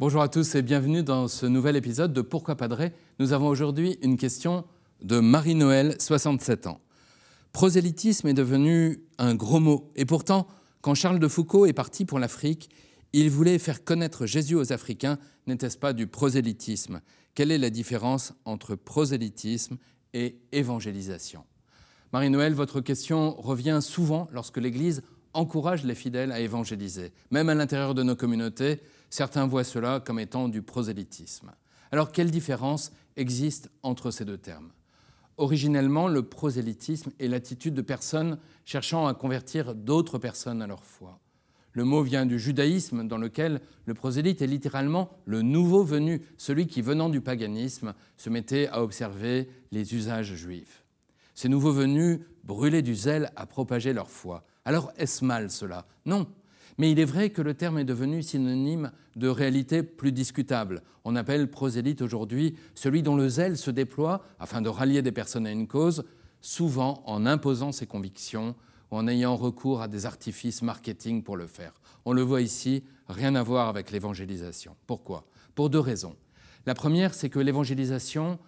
Bonjour à tous et bienvenue dans ce nouvel épisode de Pourquoi Padré Nous avons aujourd'hui une question de Marie-Noël, 67 ans. Prosélytisme est devenu un gros mot et pourtant, quand Charles de Foucault est parti pour l'Afrique, il voulait faire connaître Jésus aux Africains. N'était-ce pas du prosélytisme? Quelle est la différence entre prosélytisme et évangélisation? Marie-Noël, votre question revient souvent lorsque l'Église encourage les fidèles à évangéliser. Même à l'intérieur de nos communautés, Certains voient cela comme étant du prosélytisme. Alors quelle différence existe entre ces deux termes? Originellement, le prosélytisme est l'attitude de personnes cherchant à convertir d'autres personnes à leur foi. Le mot vient du judaïsme, dans lequel le prosélyte est littéralement le nouveau venu, celui qui, venant du paganisme, se mettait à observer les usages juifs. Ces nouveaux venus brûlaient du zèle à propager leur foi. Alors est-ce mal cela? Non, mais il est vrai que le terme est devenu synonyme de réalité plus discutable. On appelle prosélyte aujourd'hui celui dont le zèle se déploie afin de rallier des personnes à une cause, souvent en imposant ses convictions ou en ayant recours à des artifices marketing pour le faire. On le voit ici, rien à voir avec l'évangélisation. Pourquoi? Pour deux raisons. La première, c'est que l'évangélisation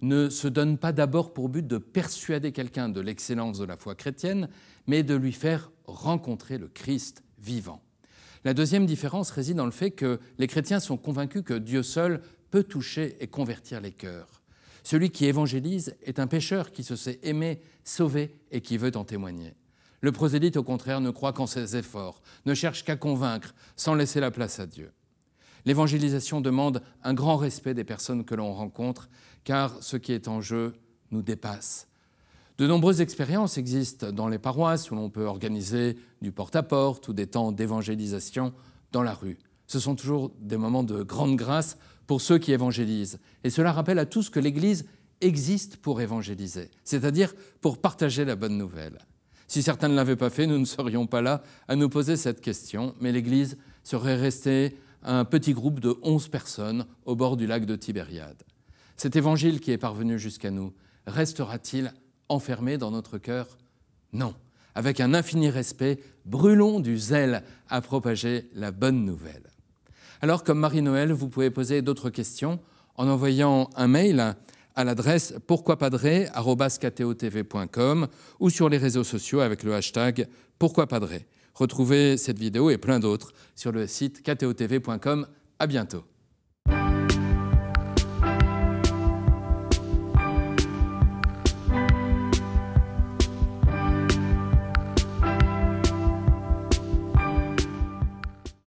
ne se donne pas d'abord pour but de persuader quelqu'un de l'excellence de la foi chrétienne, mais de lui faire rencontrer le Christ vivant. La deuxième différence réside dans le fait que les chrétiens sont convaincus que Dieu seul peut toucher et convertir les cœurs. Celui qui évangélise est un pécheur qui se sait aimer, sauver et qui veut en témoigner. Le prosélyte, au contraire, ne croit qu'en ses efforts, ne cherche qu'à convaincre, sans laisser la place à Dieu. L'évangélisation demande un grand respect des personnes que l'on rencontre, car ce qui est en jeu nous dépasse. De nombreuses expériences existent dans les paroisses où l'on peut organiser du porte-à-porte ou des temps d'évangélisation dans la rue. Ce sont toujours des moments de grande grâce pour ceux qui évangélisent. Et cela rappelle à tous que l'Église existe pour évangéliser, c'est-à-dire pour partager la bonne nouvelle. Si certains ne l'avaient pas fait, nous ne serions pas là à nous poser cette question, mais l'Église serait restée un petit groupe de onze personnes au bord du lac de Tibériade. Cet évangile qui est parvenu jusqu'à nous restera-t-il enfermés dans notre cœur Non. Avec un infini respect, brûlons du zèle à propager la bonne nouvelle. Alors, comme Marie-Noël, vous pouvez poser d'autres questions en envoyant un mail à l'adresse pourquoipadré.com ou sur les réseaux sociaux avec le hashtag pourquoipadré. Retrouvez cette vidéo et plein d'autres sur le site ktotv.com. À bientôt.